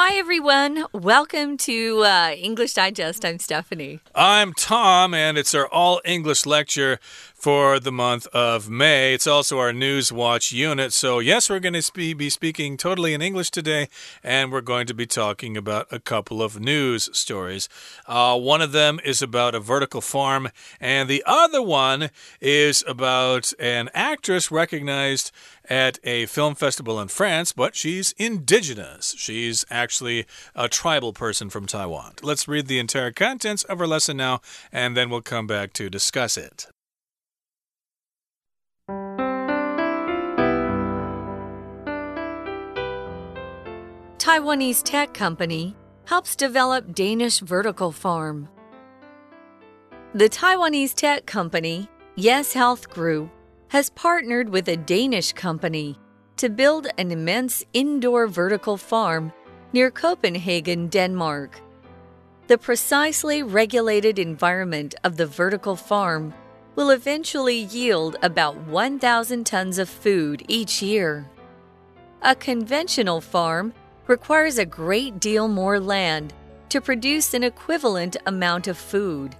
Hi, everyone. Welcome to uh, English Digest. I'm Stephanie. I'm Tom, and it's our all English lecture for the month of May. It's also our News Watch unit. So, yes, we're going to be speaking totally in English today, and we're going to be talking about a couple of news stories. Uh, one of them is about a vertical farm, and the other one is about an actress recognized at a film festival in France, but she's indigenous. She's actually a tribal person from Taiwan. Let's read the entire contents of our lesson now, and then we'll come back to discuss it. Taiwanese tech company helps develop Danish vertical farm. The Taiwanese tech company, Yes Health Group, has partnered with a Danish company to build an immense indoor vertical farm near Copenhagen, Denmark. The precisely regulated environment of the vertical farm will eventually yield about 1,000 tons of food each year. A conventional farm requires a great deal more land to produce an equivalent amount of food.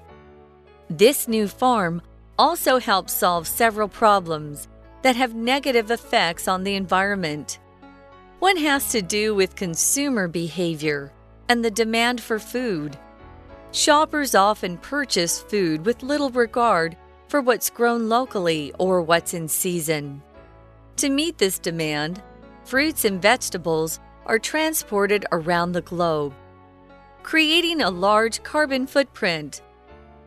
This new farm also helps solve several problems that have negative effects on the environment. One has to do with consumer behavior and the demand for food. Shoppers often purchase food with little regard for what's grown locally or what's in season. To meet this demand, fruits and vegetables are transported around the globe, creating a large carbon footprint.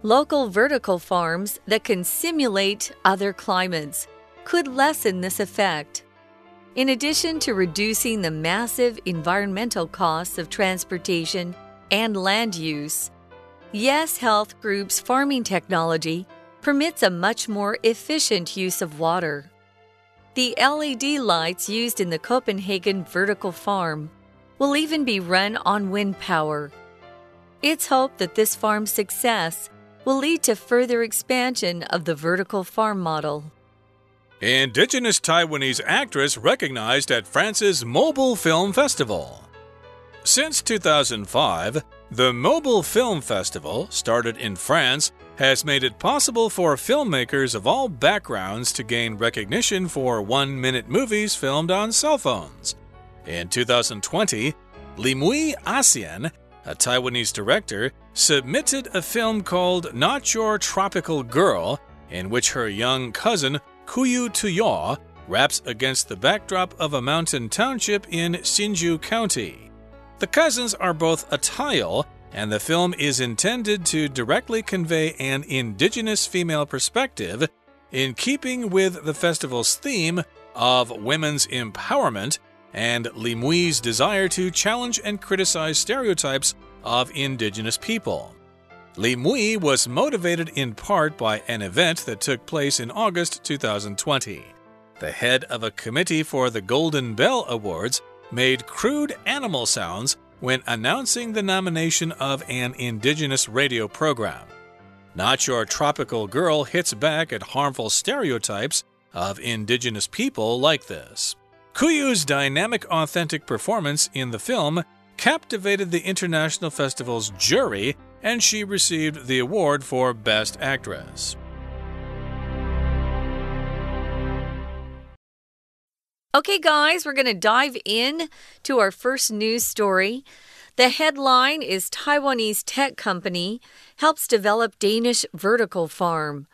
Local vertical farms that can simulate other climates could lessen this effect. In addition to reducing the massive environmental costs of transportation and land use, Yes Health Group's farming technology permits a much more efficient use of water. The LED lights used in the Copenhagen vertical farm will even be run on wind power. It's hoped that this farm's success will lead to further expansion of the vertical farm model. Indigenous Taiwanese actress recognized at France's Mobile Film Festival. Since 2005, the Mobile Film Festival, started in France, has made it possible for filmmakers of all backgrounds to gain recognition for one minute movies filmed on cell phones. In 2020, Limui Asian, a Taiwanese director, submitted a film called Not Your Tropical Girl, in which her young cousin, Kuyu Tuyo, raps against the backdrop of a mountain township in Hsinchu County. The cousins are both Atayal and the film is intended to directly convey an indigenous female perspective in keeping with the festival's theme of women's empowerment and Limui's desire to challenge and criticize stereotypes of indigenous people. Limui was motivated in part by an event that took place in August 2020. The head of a committee for the Golden Bell Awards made crude animal sounds when announcing the nomination of an indigenous radio program. Not Your Tropical Girl hits back at harmful stereotypes of indigenous people like this. Kuyu's dynamic, authentic performance in the film captivated the International Festival's jury, and she received the award for Best Actress. Okay, guys, we're going to dive in to our first news story. The headline is Taiwanese tech company helps develop Danish vertical farm.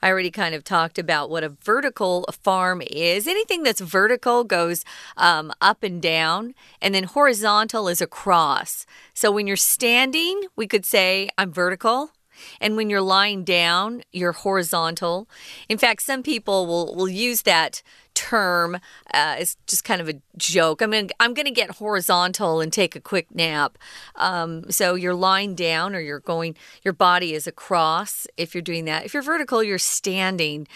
I already kind of talked about what a vertical farm is. Anything that's vertical goes um, up and down, and then horizontal is across. So when you're standing, we could say, I'm vertical. And when you're lying down, you're horizontal. In fact, some people will, will use that term uh, is just kind of a joke. I mean, I'm going to get horizontal and take a quick nap. Um, so you're lying down or you're going, your body is across if you're doing that. If you're vertical, you're standing.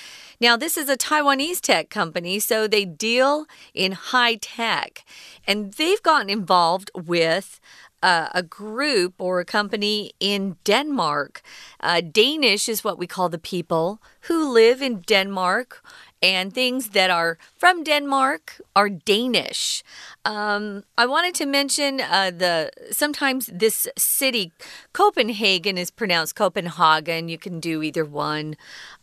Now, this is a Taiwanese tech company, so they deal in high tech and they've gotten involved with uh, a group or a company in Denmark. Uh, Danish is what we call the people who live in Denmark and things that are from Denmark are Danish. Um, I wanted to mention uh, the sometimes this city, Copenhagen, is pronounced Copenhagen. You can do either one,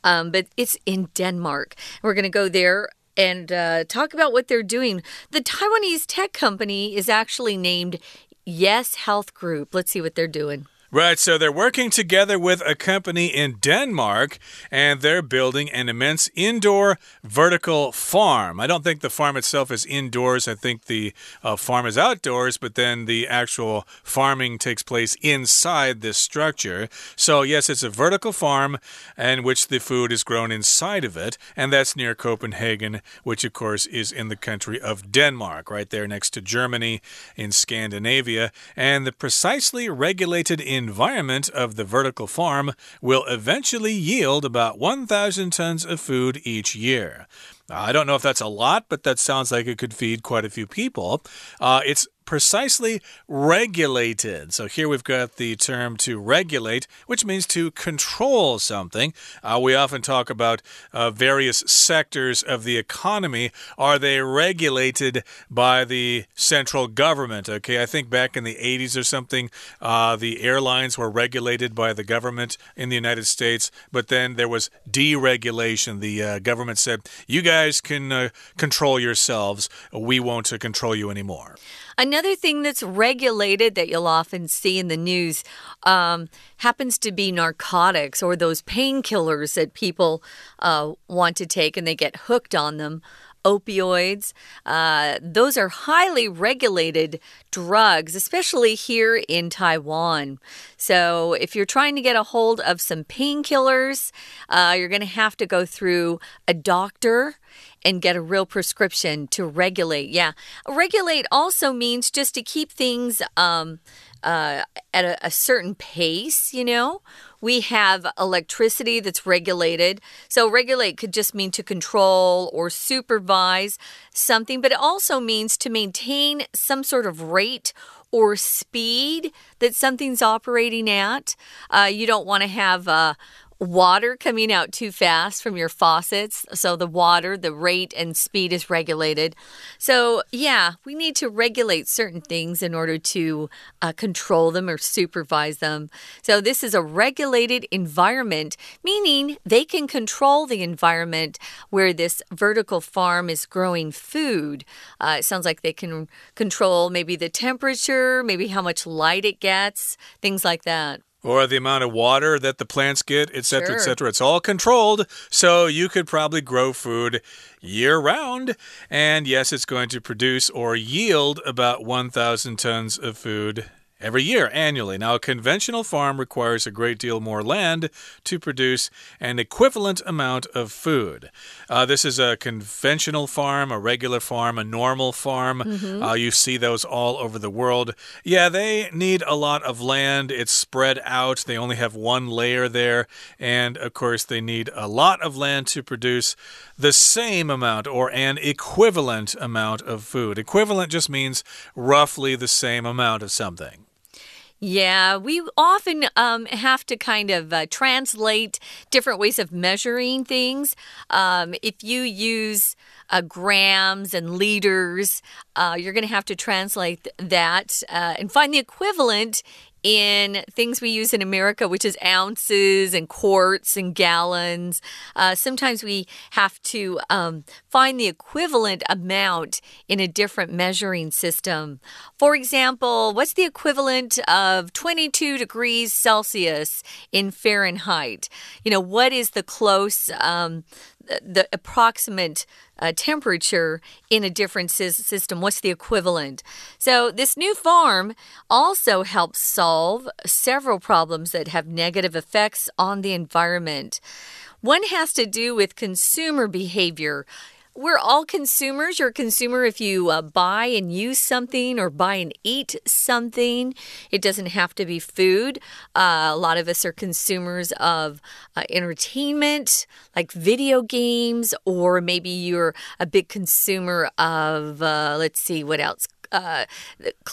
um, but it's in Denmark. We're going to go there and uh, talk about what they're doing. The Taiwanese tech company is actually named Yes Health Group. Let's see what they're doing. Right, so they're working together with a company in Denmark and they're building an immense indoor vertical farm. I don't think the farm itself is indoors, I think the uh, farm is outdoors, but then the actual farming takes place inside this structure. So, yes, it's a vertical farm in which the food is grown inside of it, and that's near Copenhagen, which of course is in the country of Denmark, right there next to Germany in Scandinavia. And the precisely regulated in environment of the vertical farm will eventually yield about 1,000 tons of food each year. I don't know if that's a lot, but that sounds like it could feed quite a few people. Uh, it's precisely regulated. So here we've got the term to regulate, which means to control something. Uh, we often talk about uh, various sectors of the economy. Are they regulated by the central government? Okay, I think back in the 80s or something, uh, the airlines were regulated by the government in the United States, but then there was deregulation. The uh, government said, you guys can uh, control yourselves, we won't uh, control you anymore. Another thing that's regulated that you'll often see in the news um, happens to be narcotics or those painkillers that people uh, want to take and they get hooked on them opioids. Uh, those are highly regulated drugs, especially here in Taiwan. So, if you're trying to get a hold of some painkillers, uh, you're going to have to go through a doctor and get a real prescription to regulate. Yeah, regulate also means just to keep things um, uh, at a, a certain pace, you know. We have electricity that's regulated. So, regulate could just mean to control or supervise something, but it also means to maintain some sort of rate or speed that something's operating at. Uh, you don't want to have uh, water coming out too fast from your faucets. So the water, the rate and speed is regulated. So, yeah, we need to regulate certain things in order to uh, control them or supervise them. So, this is a regulated environment, meaning they can control the environment where this vertical farm is growing food. Uh, it sounds like they can control maybe the temperature, maybe how much light it gets, things like that or the amount of water that the plants get, etc., sure. etc. It's all controlled, so you could probably grow food year round. And yes, it's going to produce or yield about 1,000 tons of food every year, annually. Now, a conventional farm requires a great deal more land to produce an equivalent amount of food. Uh, this is a conventional farm, a regular farm, a normal farm. Mm -hmm. uh, you see those all over the world. Yeah, they need a lot of land. It's spread out, they only have one layer there. And of course, they need a lot of land to produce the same amount or an equivalent amount of food. Equivalent just means roughly the same amount of something. Yeah, we often um, have to kind of uh, translate different ways of measuring things. Um, if you use uh, grams and liters, uh, you're going to have to translate that uh, and find the equivalent in things we use in America, which is ounces and quarts and gallons. Uh, sometimes we have to um, find the equivalent amount in a different measuring system. For example, what's the equivalent of 22 degrees Celsius in Fahrenheit? You know, what is the close, um, the approximate uh, temperature in a different system. What's the equivalent? So, this new farm also helps solve several problems that have negative effects on the environment. One has to do with consumer behavior we're all consumers. You're a consumer if you uh, buy and use something or buy and eat something. It doesn't have to be food. Uh, a lot of us are consumers of uh, entertainment, like video games, or maybe you're a big consumer of, uh, let's see, what else? uh,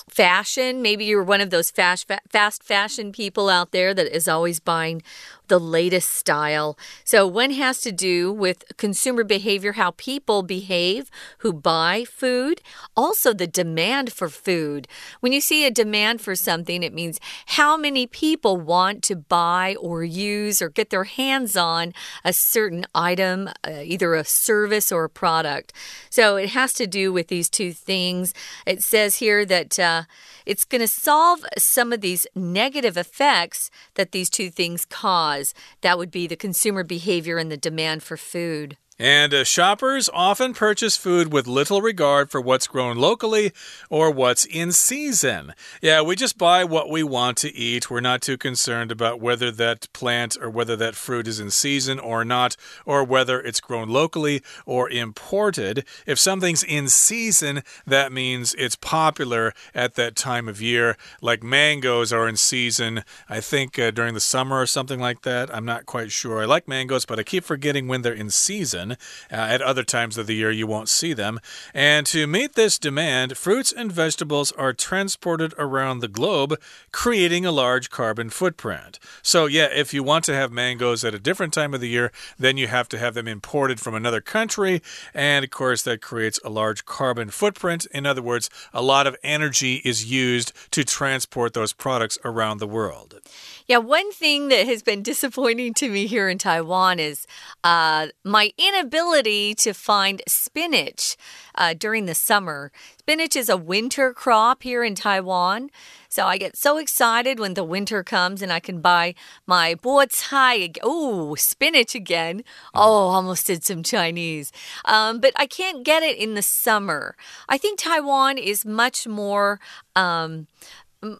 fashion. Maybe you're one of those fast, fast fashion people out there that is always buying the latest style. So, one has to do with consumer behavior, how people behave who buy food, also the demand for food. When you see a demand for something, it means how many people want to buy or use or get their hands on a certain item, uh, either a service or a product. So, it has to do with these two things. It says here that uh, it's going to solve some of these negative effects that these two things cause. That would be the consumer behavior and the demand for food. And uh, shoppers often purchase food with little regard for what's grown locally or what's in season. Yeah, we just buy what we want to eat. We're not too concerned about whether that plant or whether that fruit is in season or not, or whether it's grown locally or imported. If something's in season, that means it's popular at that time of year. Like mangoes are in season, I think uh, during the summer or something like that. I'm not quite sure. I like mangoes, but I keep forgetting when they're in season. Uh, at other times of the year, you won't see them. And to meet this demand, fruits and vegetables are transported around the globe, creating a large carbon footprint. So, yeah, if you want to have mangoes at a different time of the year, then you have to have them imported from another country. And of course, that creates a large carbon footprint. In other words, a lot of energy is used to transport those products around the world. Yeah, one thing that has been disappointing to me here in Taiwan is uh, my inability to find spinach uh, during the summer. Spinach is a winter crop here in Taiwan. So I get so excited when the winter comes and I can buy my cai. Oh, spinach again. Oh, almost did some Chinese. Um, but I can't get it in the summer. I think Taiwan is much more. Um,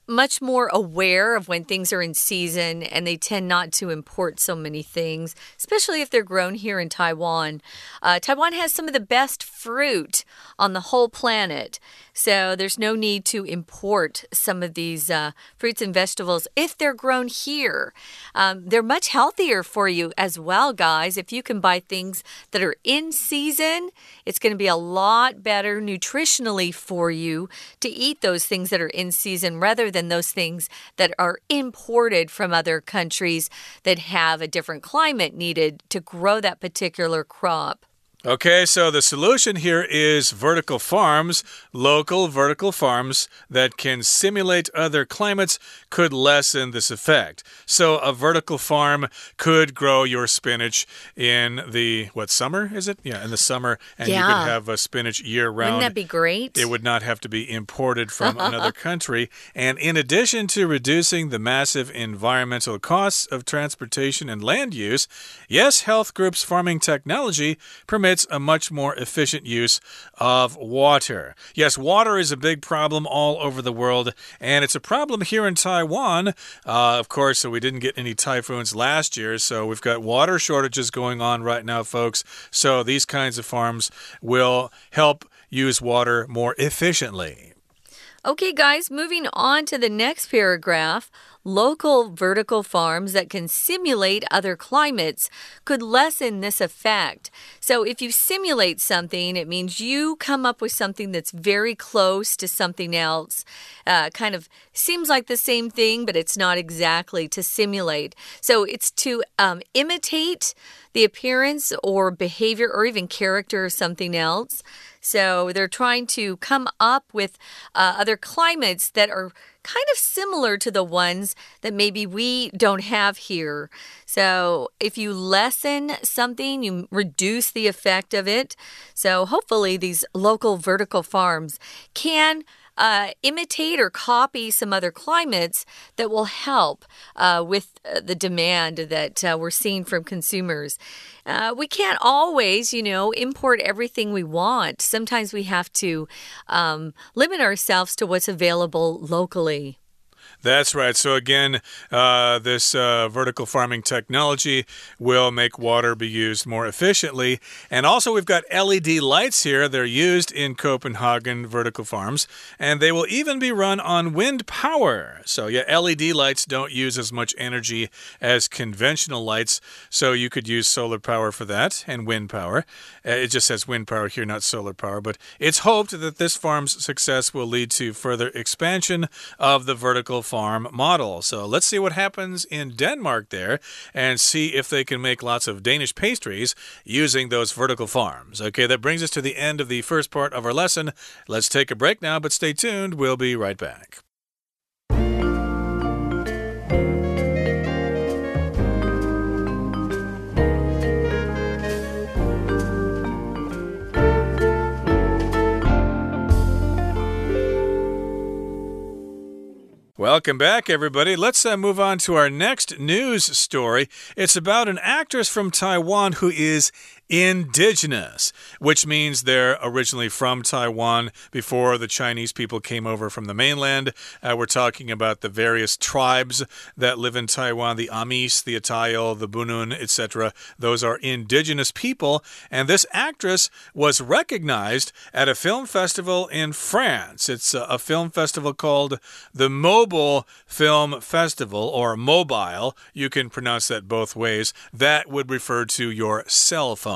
much more aware of when things are in season and they tend not to import so many things, especially if they're grown here in Taiwan. Uh, Taiwan has some of the best fruit on the whole planet. So there's no need to import some of these uh, fruits and vegetables if they're grown here. Um, they're much healthier for you as well, guys. If you can buy things that are in season, it's going to be a lot better nutritionally for you to eat those things that are in season rather than those things that are imported from other countries that have a different climate needed to grow that particular crop. Okay, so the solution here is vertical farms. Local vertical farms that can simulate other climates could lessen this effect. So a vertical farm could grow your spinach in the what summer is it? Yeah, in the summer, and yeah. you could have a spinach year round. Wouldn't that be great? It would not have to be imported from another country. And in addition to reducing the massive environmental costs of transportation and land use, Yes Health Group's farming technology permits a much more efficient use of water. Yes, water is a big problem all over the world, and it's a problem here in Taiwan. Uh, of course, so we didn't get any typhoons last year, so we've got water shortages going on right now, folks. So these kinds of farms will help use water more efficiently. Okay, guys, moving on to the next paragraph. Local vertical farms that can simulate other climates could lessen this effect. So, if you simulate something, it means you come up with something that's very close to something else. Uh, kind of seems like the same thing, but it's not exactly to simulate. So, it's to um, imitate the appearance or behavior or even character of something else. So, they're trying to come up with uh, other climates that are kind of similar to the ones that maybe we don't have here. So, if you lessen something, you reduce the effect of it. So, hopefully, these local vertical farms can uh, imitate or copy some other climates that will help uh, with uh, the demand that uh, we're seeing from consumers. Uh, we can't always, you know, import everything we want. Sometimes we have to um, limit ourselves to what's available locally. That's right. So, again, uh, this uh, vertical farming technology will make water be used more efficiently. And also, we've got LED lights here. They're used in Copenhagen vertical farms, and they will even be run on wind power. So, yeah, LED lights don't use as much energy as conventional lights. So, you could use solar power for that and wind power. Uh, it just says wind power here, not solar power. But it's hoped that this farm's success will lead to further expansion of the vertical vertical farm model. So let's see what happens in Denmark there and see if they can make lots of Danish pastries using those vertical farms. Okay, that brings us to the end of the first part of our lesson. Let's take a break now, but stay tuned. We'll be right back. Welcome back, everybody. Let's uh, move on to our next news story. It's about an actress from Taiwan who is indigenous, which means they're originally from Taiwan before the Chinese people came over from the mainland. Uh, we're talking about the various tribes that live in Taiwan the Amis, the Atayal, the Bunun, etc. Those are indigenous people. And this actress was recognized at a film festival in France. It's a, a film festival called the Mobile Film Festival or Mobile. You can pronounce that both ways. That would refer to your cell phone.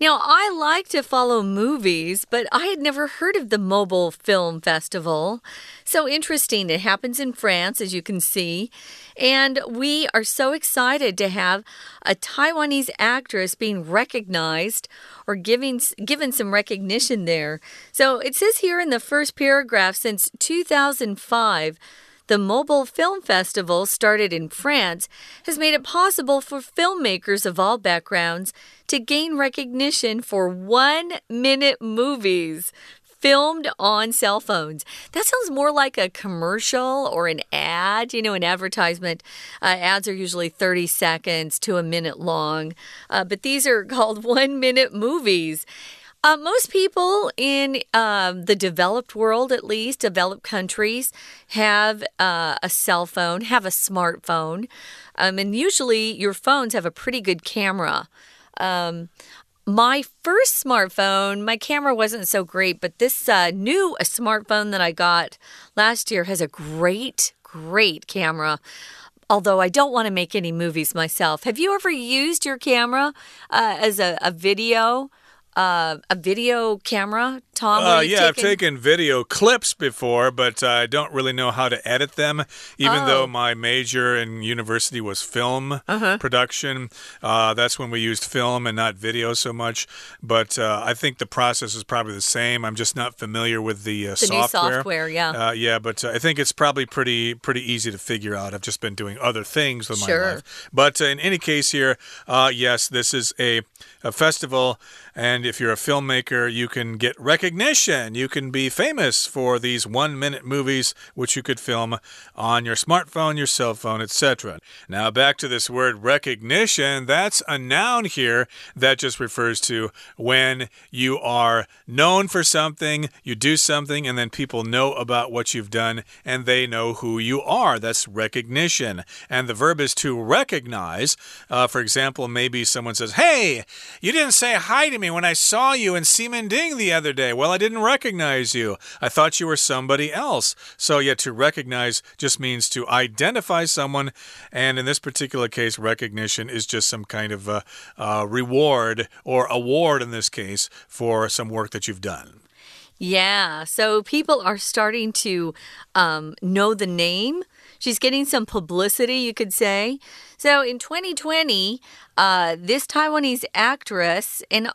Now, I like to follow movies, but I had never heard of the Mobile Film Festival. So interesting. It happens in France, as you can see. And we are so excited to have a Taiwanese actress being recognized or giving, given some recognition there. So it says here in the first paragraph since 2005, the Mobile Film Festival, started in France, has made it possible for filmmakers of all backgrounds to gain recognition for one minute movies filmed on cell phones. That sounds more like a commercial or an ad. You know, an advertisement. Uh, ads are usually 30 seconds to a minute long, uh, but these are called one minute movies. Uh, most people in um, the developed world, at least developed countries, have uh, a cell phone, have a smartphone, um, and usually your phones have a pretty good camera. Um, my first smartphone, my camera wasn't so great, but this uh, new smartphone that I got last year has a great, great camera although I don't want to make any movies myself. Have you ever used your camera uh, as a, a video? Uh, a video camera, Tom? Uh, yeah, taken... I've taken video clips before, but uh, I don't really know how to edit them. Even oh. though my major in university was film -huh. production, uh, that's when we used film and not video so much. But uh, I think the process is probably the same. I'm just not familiar with the, uh, the software. software, yeah, yeah. But I think it's probably pretty pretty easy to figure out. I've just been doing other things with sure. my life. But in any case, here, yes, this is a, a festival. And if you're a filmmaker, you can get recognition. You can be famous for these one minute movies, which you could film on your smartphone, your cell phone, etc. Now, back to this word recognition. That's a noun here that just refers to when you are known for something, you do something, and then people know about what you've done and they know who you are. That's recognition. And the verb is to recognize. Uh, for example, maybe someone says, Hey, you didn't say hi to me when I saw you in Ximending the other day. Well, I didn't recognize you. I thought you were somebody else. So, yeah, to recognize just means to identify someone. And in this particular case, recognition is just some kind of a, a reward or award in this case for some work that you've done. Yeah, so people are starting to um, know the name. She's getting some publicity, you could say. So in 2020, uh, this Taiwanese actress, and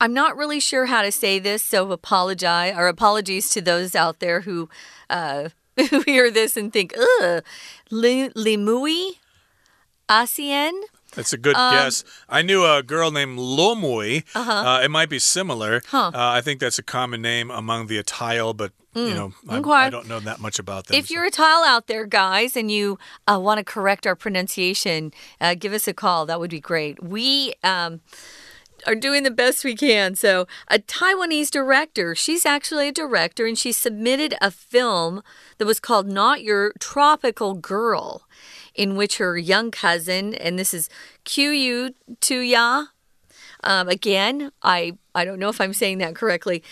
I'm not really sure how to say this, so apologize or apologies to those out there who uh, who hear this and think, ugh, Limui ASEAN. That's a good um, guess. I knew a girl named Lomui. Uh -huh. uh, it might be similar. Huh. Uh, I think that's a common name among the Atayal, but Mm. You know, okay. I, don't know that much about them. If so. you're Atayal out there, guys, and you uh, want to correct our pronunciation, uh, give us a call. That would be great. We. Um, are doing the best we can. So, a Taiwanese director, she's actually a director, and she submitted a film that was called Not Your Tropical Girl, in which her young cousin, and this is Qiu Tuya, um, again, I, I don't know if I'm saying that correctly,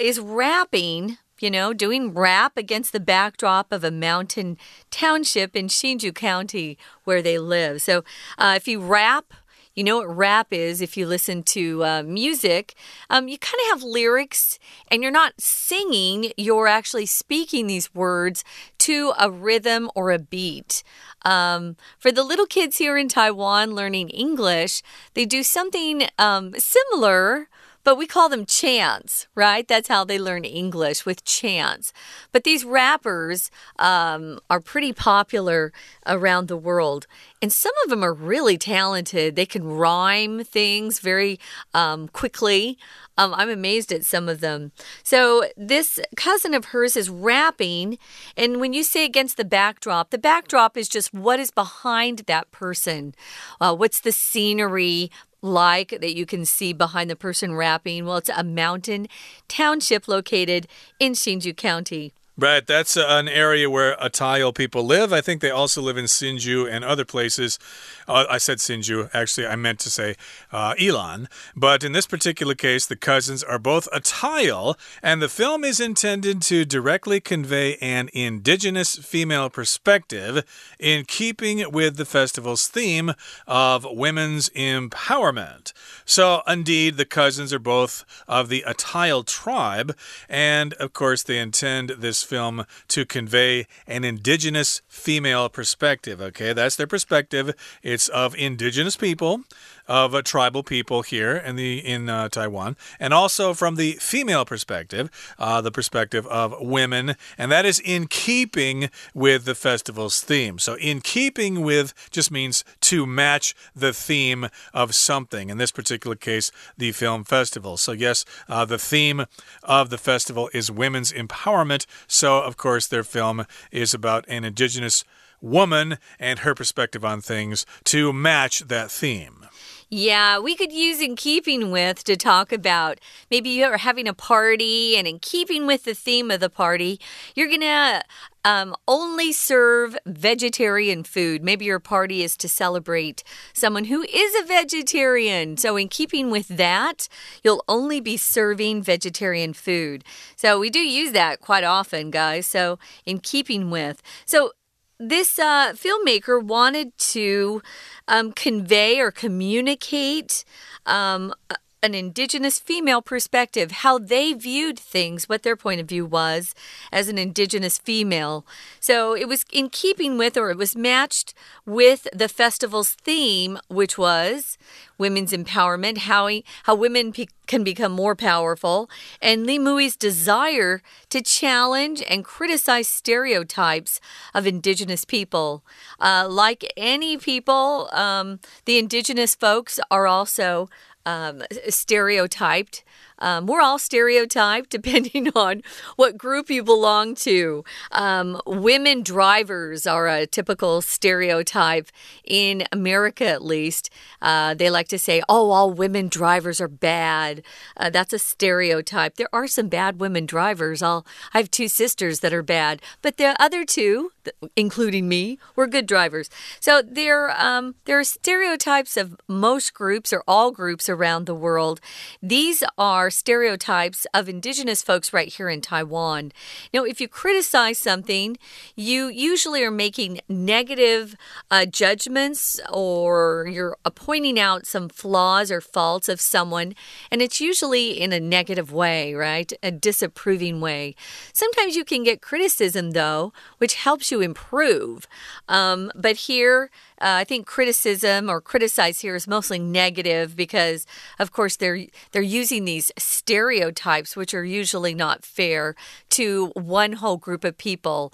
is rapping you know, doing rap against the backdrop of a mountain township in Hsinchu County where they live. So uh, if you rap, You know what rap is if you listen to uh, music. Um, you kind of have lyrics and you're not singing, you're actually speaking these words to a rhythm or a beat. Um, for the little kids here in Taiwan learning English, they do something um, similar but we call them chants, right? That's how they learn English with chants. But these rappers um, are pretty popular around the world. And some of them are really talented. They can rhyme things very um, quickly. Um, I'm amazed at some of them. So, this cousin of hers is rapping. And when you say against the backdrop, the backdrop is just what is behind that person. Uh, what's the scenery like that you can see behind the person rapping? Well, it's a mountain township located in Hsinchu County. Right, that's an area where Atayal people live. I think they also live in Hsinchu and other places. Uh, I said Hsinchu, actually, I meant to say uh, Ilan. But in this particular case, the cousins are both Atayal, and the film is intended to directly convey an indigenous female perspective in keeping with the festival's theme of women's empowerment. So, indeed, the cousins are both of the Atayal tribe, and of course, they intend this film to convey an indigenous female perspective. Okay, that's their perspective. It's of indigenous people of a tribal people here in the in uh, Taiwan, and also from the female perspective, uh, the perspective of women, and that is in keeping with the festival's theme. So, in keeping with just means to match the theme of something. In this particular case, the film festival. So, yes, uh, the theme of the festival is women's empowerment. So, of course, their film is about an indigenous woman and her perspective on things to match that theme. Yeah, we could use in keeping with to talk about maybe you're having a party, and in keeping with the theme of the party, you're gonna um, only serve vegetarian food. Maybe your party is to celebrate someone who is a vegetarian. So, in keeping with that, you'll only be serving vegetarian food. So, we do use that quite often, guys. So, in keeping with. So, this uh, filmmaker wanted to um, convey or communicate um, an indigenous female perspective, how they viewed things, what their point of view was as an indigenous female. So it was in keeping with, or it was matched with the festival's theme, which was women's empowerment, how, how women can become more powerful, and Limui's desire to challenge and criticize stereotypes of indigenous people. Uh, like any people, um, the indigenous folks are also um, stereotyped. Um, we're all stereotyped depending on what group you belong to. Um, women drivers are a typical stereotype in America, at least. Uh, they like to say, oh, all women drivers are bad. Uh, that's a stereotype. There are some bad women drivers. I'll, I have two sisters that are bad, but the other two, including me, were good drivers. So there, um, there are stereotypes of most groups or all groups around the world. These are stereotypes of indigenous folks right here in Taiwan. Now, if you criticize something, you usually are making negative uh, judgments or you're pointing out some flaws or faults of someone, and it's usually in a negative way, right? A disapproving way. Sometimes you can get criticism, though, which helps you improve. Um, but here, uh, I think criticism or criticize here is mostly negative because, of course, they're they're using these stereotypes, which are usually not fair to one whole group of people.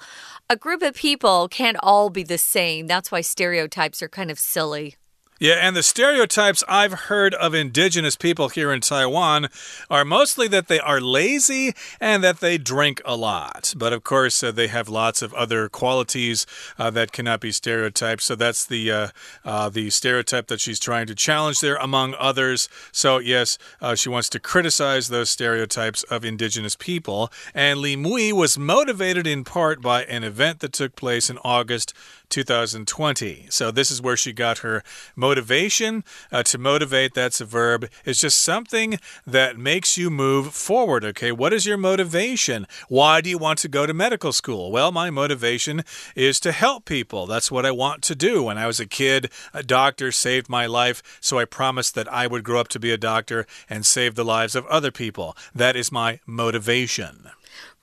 A group of people can't all be the same. That's why stereotypes are kind of silly. Yeah, and the stereotypes I've heard of indigenous people here in Taiwan are mostly that they are lazy and that they drink a lot. But of course, uh, they have lots of other qualities uh, that cannot be stereotyped. So that's the uh, uh the stereotype that she's trying to challenge there, among others. So yes, uh, she wants to criticize those stereotypes of indigenous people. And Limui was motivated in part by an event that took place in August 2020. So this is where she got her motivation motivation. Uh, to motivate, that's a verb. It's just something that makes you move forward. Okay, what is your motivation? Why do you want to go to medical school? Well, my motivation is to help people. That's what I want to do. When I was a kid, a doctor saved my life, so I promised that I would grow up to be a doctor and save the lives of other people. That is my motivation.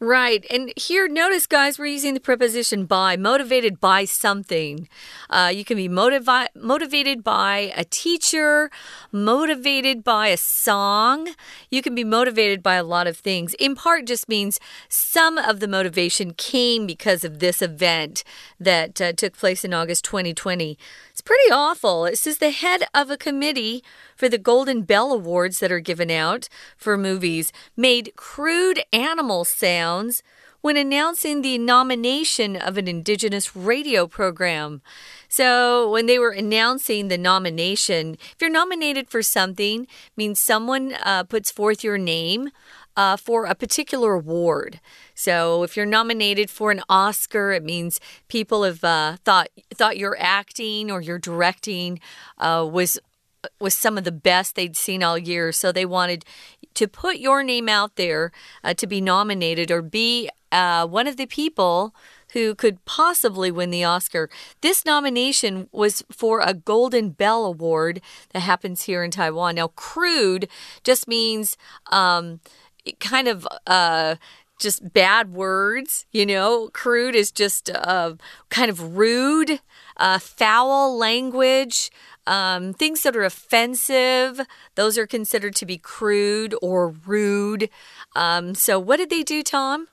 Right. And here, notice, guys, we're using the preposition by, motivated by something. Uh, you can be motivi motivated by a teacher, motivated by a song. You can be motivated by a lot of things. In part, just means some of the motivation came because of this event that uh, took place in August 2020. It's pretty awful. It says the head of a committee for the Golden Bell Awards that are given out for movies made crude animal sounds when announcing the nomination of an Indigenous radio program. So, when they were announcing the nomination, if you're nominated for something, means someone uh, puts forth your name uh, for a particular award. So if you're nominated for an Oscar, it means people have uh, thought thought your acting or your directing uh, was was some of the best they'd seen all year. So they wanted to put your name out there uh, to be nominated or be uh, one of the people who could possibly win the Oscar. This nomination was for a Golden Bell Award that happens here in Taiwan. Now, crude just means. Um, kind of uh, just bad words, you know. Crude is just uh, kind of rude, uh, foul language. Um, things that are offensive, those are considered to be crude or rude. Um, so, what did they do, Tom?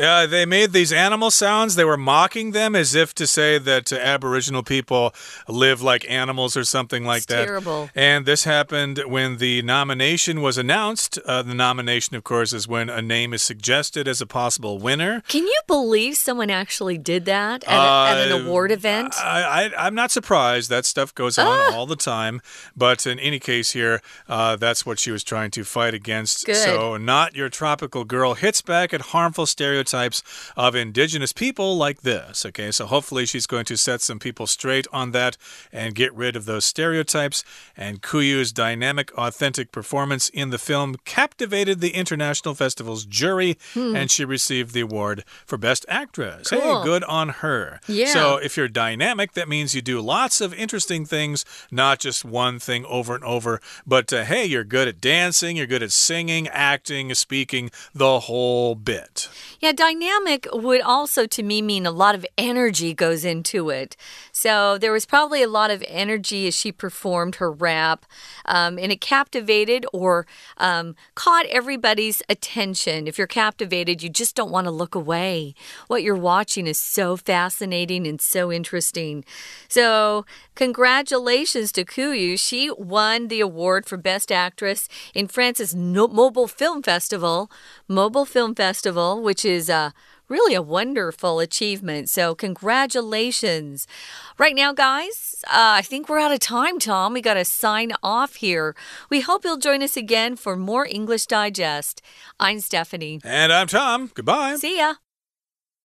Uh, they made these animal sounds. They were mocking them as if to say that uh, Aboriginal people live like animals or something like it's that. Terrible. And this happened when the nomination was announced. Uh, the nomination, of course, is when a name is suggested as a possible winner. Can you believe someone actually did that at, a, at an uh, award event? I, am not surprised. That stuff goes on ah. all the time. But in any case, here, uh, that's what she was trying to fight against. Good. So, not your tropical girl hits back at harmful stereotypes stereotypes of indigenous people like this. Okay, so hopefully she's going to set some people straight on that and get rid of those stereotypes. And Kuyu's dynamic, authentic performance in the film captivated the International Festival's jury, hmm. and she received the award for Best Actress. Cool. Hey, good on her. Yeah. So if you're dynamic, that means you do lots of interesting things, not just one thing over and over. But uh, hey, you're good at dancing, you're good at singing, acting, speaking, the whole bit. Yeah, dynamic would also to me mean a lot of energy goes into it. So there was probably a lot of energy as she performed her rap, um, and it captivated or um, caught everybody's attention. If you're captivated, you just don't want to look away. What you're watching is so fascinating and so interesting. So, congratulations to Kuyu. She won the award for Best Actress in France's no Mobile Film Festival. Mobile Film Festival, which is uh, really a wonderful achievement. So, congratulations. Right now, guys, uh, I think we're out of time, Tom. We got to sign off here. We hope you'll join us again for more English Digest. I'm Stephanie. And I'm Tom. Goodbye. See ya.